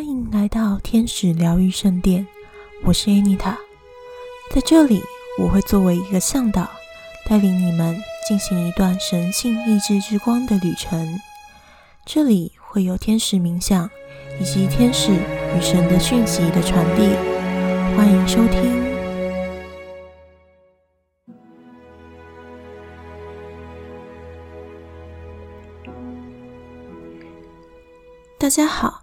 欢迎来到天使疗愈圣殿，我是 Anita，在这里我会作为一个向导，带领你们进行一段神性意志之光的旅程。这里会有天使冥想以及天使与神的讯息的传递，欢迎收听。大家好。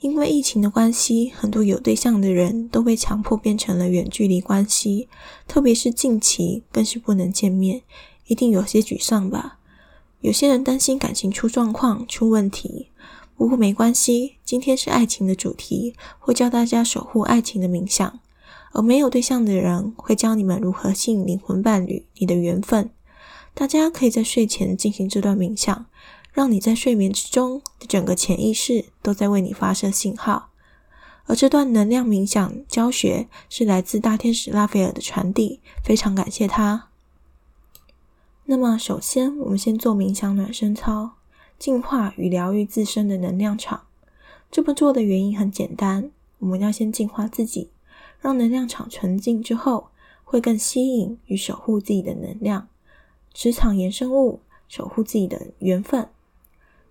因为疫情的关系，很多有对象的人都被强迫变成了远距离关系，特别是近期更是不能见面，一定有些沮丧吧？有些人担心感情出状况、出问题，不过没关系，今天是爱情的主题，会教大家守护爱情的冥想，而没有对象的人会教你们如何吸引灵魂伴侣、你的缘分。大家可以在睡前进行这段冥想。让你在睡眠之中整个潜意识都在为你发射信号，而这段能量冥想教学是来自大天使拉斐尔的传递，非常感谢他。那么，首先我们先做冥想暖身操，净化与疗愈自身的能量场。这么做的原因很简单，我们要先净化自己，让能量场纯净之后，会更吸引与守护自己的能量，磁场延伸物，守护自己的缘分。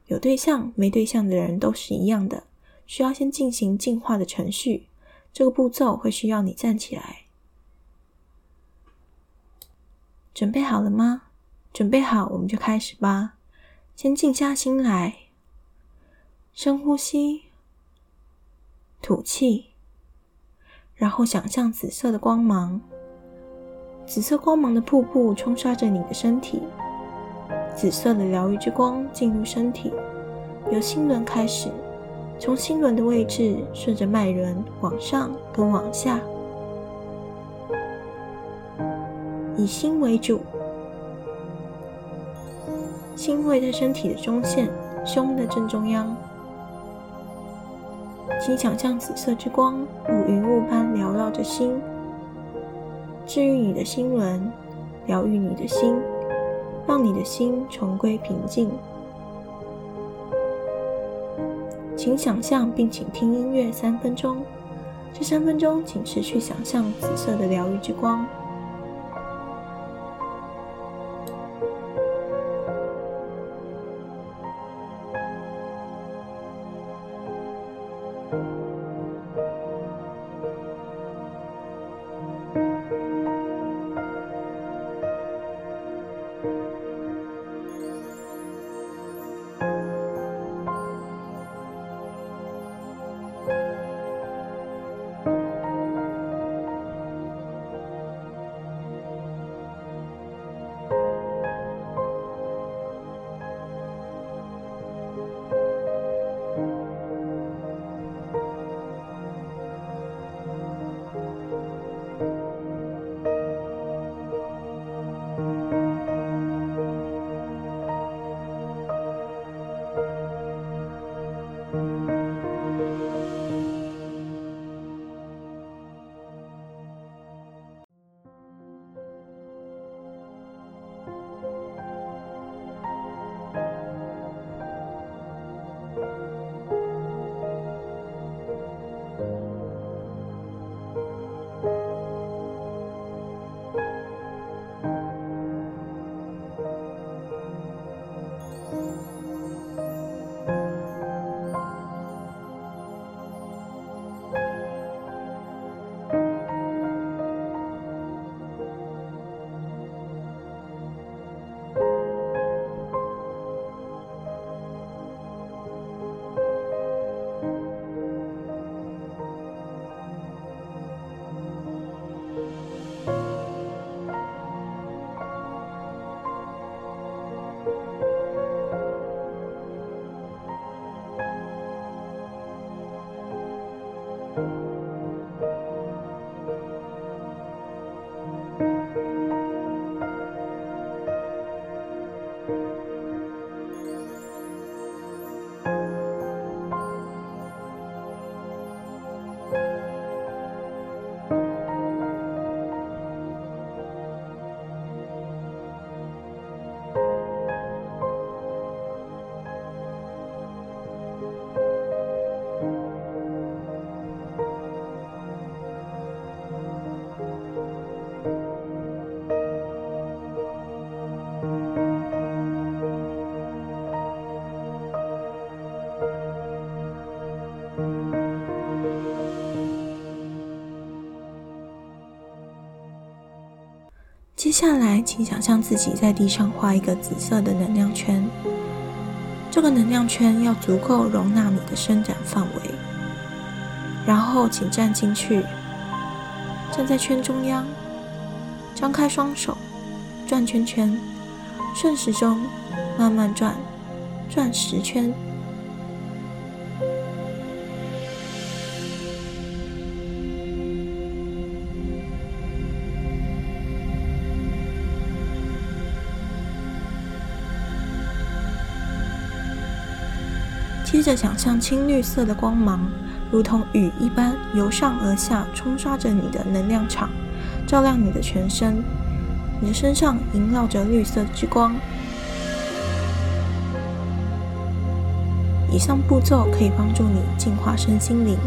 有对象没对象的人都是一样的，需要先进行进化的程序。这个步骤会需要你站起来，准备好了吗？准备好，我们就开始吧。先静下心来，深呼吸，吐气，然后想象紫色的光芒，紫色光芒的瀑布冲刷着你的身体。紫色的疗愈之光进入身体，由心轮开始，从心轮的位置顺着脉轮往上跟往下，以心为主，心位在身体的中线，胸的正中央。请想象紫色之光如云雾般缭绕着心，治愈你的心轮，疗愈你的心。让你的心重归平静。请想象并请听音乐三分钟。这三分钟，请持续想象紫色的疗愈之光。下来，请想象自己在地上画一个紫色的能量圈。这个能量圈要足够容纳你的伸展范围。然后，请站进去，站在圈中央，张开双手，转圈圈，顺时钟慢慢转，转十圈。接着，想象青绿色的光芒，如同雨一般由上而下冲刷着你的能量场，照亮你的全身。你的身上萦绕着绿色之光。以上步骤可以帮助你净化身心灵。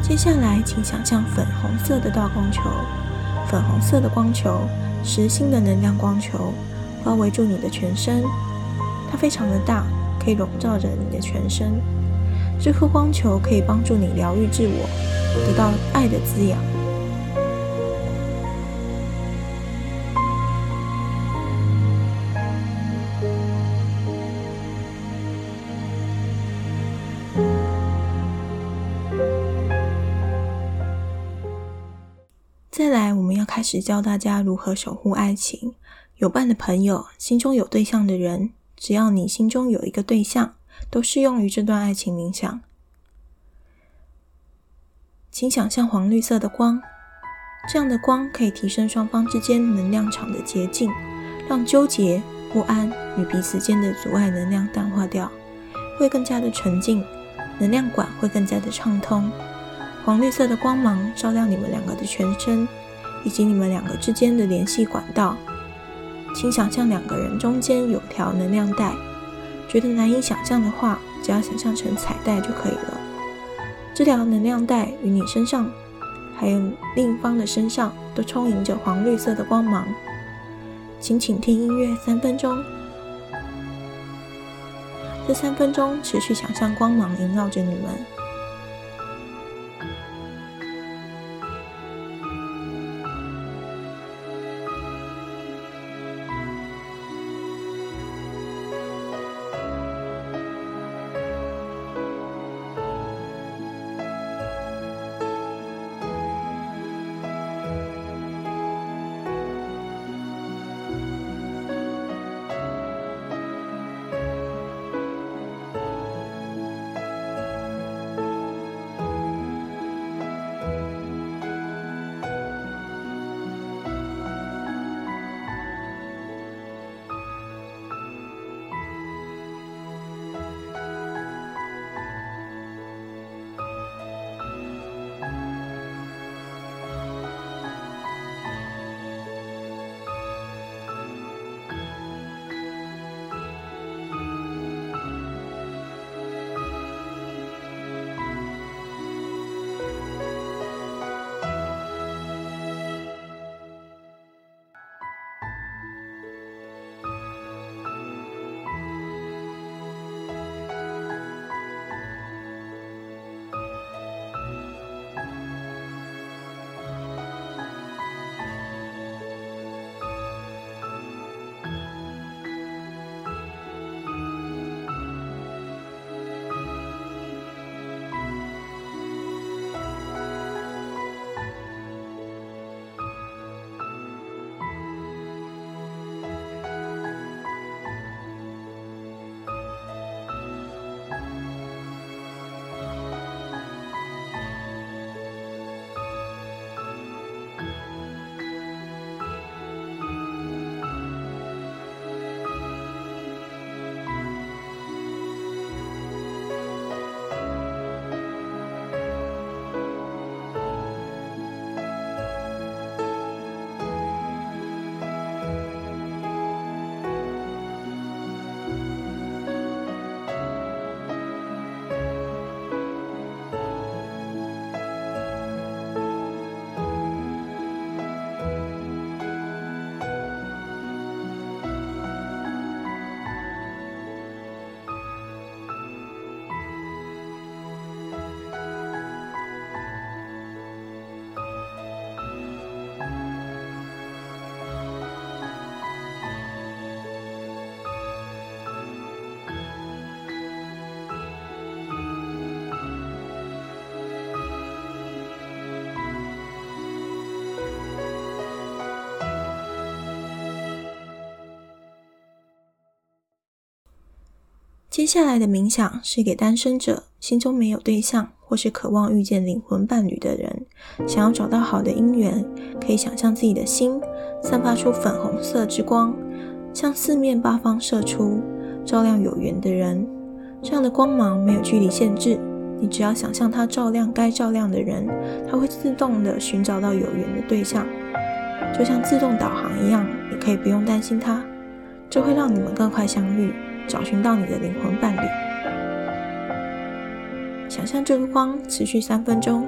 接下来，请想象粉红色的大光球，粉红色的光球，实心的能量光球，包围住你的全身。它非常的大，可以笼罩着你的全身。这颗光球可以帮助你疗愈自我，得到爱的滋养。再来，我们要开始教大家如何守护爱情。有伴的朋友，心中有对象的人。只要你心中有一个对象，都适用于这段爱情冥想。请想象黄绿色的光，这样的光可以提升双方之间能量场的洁净，让纠结、不安与彼此间的阻碍能量淡化掉，会更加的纯净，能量管会更加的畅通。黄绿色的光芒照亮你们两个的全身，以及你们两个之间的联系管道。请想象两个人中间有条能量带，觉得难以想象的话，只要想象成彩带就可以了。这条能量带与你身上，还有另一方的身上，都充盈着黄绿色的光芒。请请听音乐三分钟，这三分钟持续想象光芒萦绕着你们。接下来的冥想是给单身者、心中没有对象或是渴望遇见灵魂伴侣的人，想要找到好的姻缘，可以想象自己的心散发出粉红色之光，向四面八方射出，照亮有缘的人。这样的光芒没有距离限制，你只要想象它照亮该照亮的人，它会自动的寻找到有缘的对象，就像自动导航一样，你可以不用担心它，这会让你们更快相遇。找寻到你的灵魂伴侣，想象这个光持续三分钟。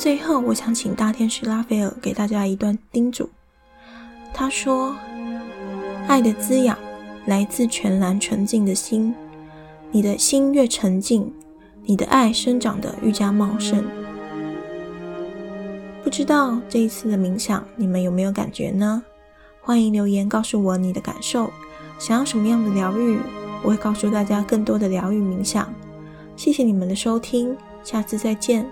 最后，我想请大天使拉斐尔给大家一段叮嘱。他说：“爱的滋养来自全然纯净的心，你的心越沉静，你的爱生长得愈加茂盛。”不知道这一次的冥想你们有没有感觉呢？欢迎留言告诉我你的感受。想要什么样的疗愈，我会告诉大家更多的疗愈冥想。谢谢你们的收听，下次再见。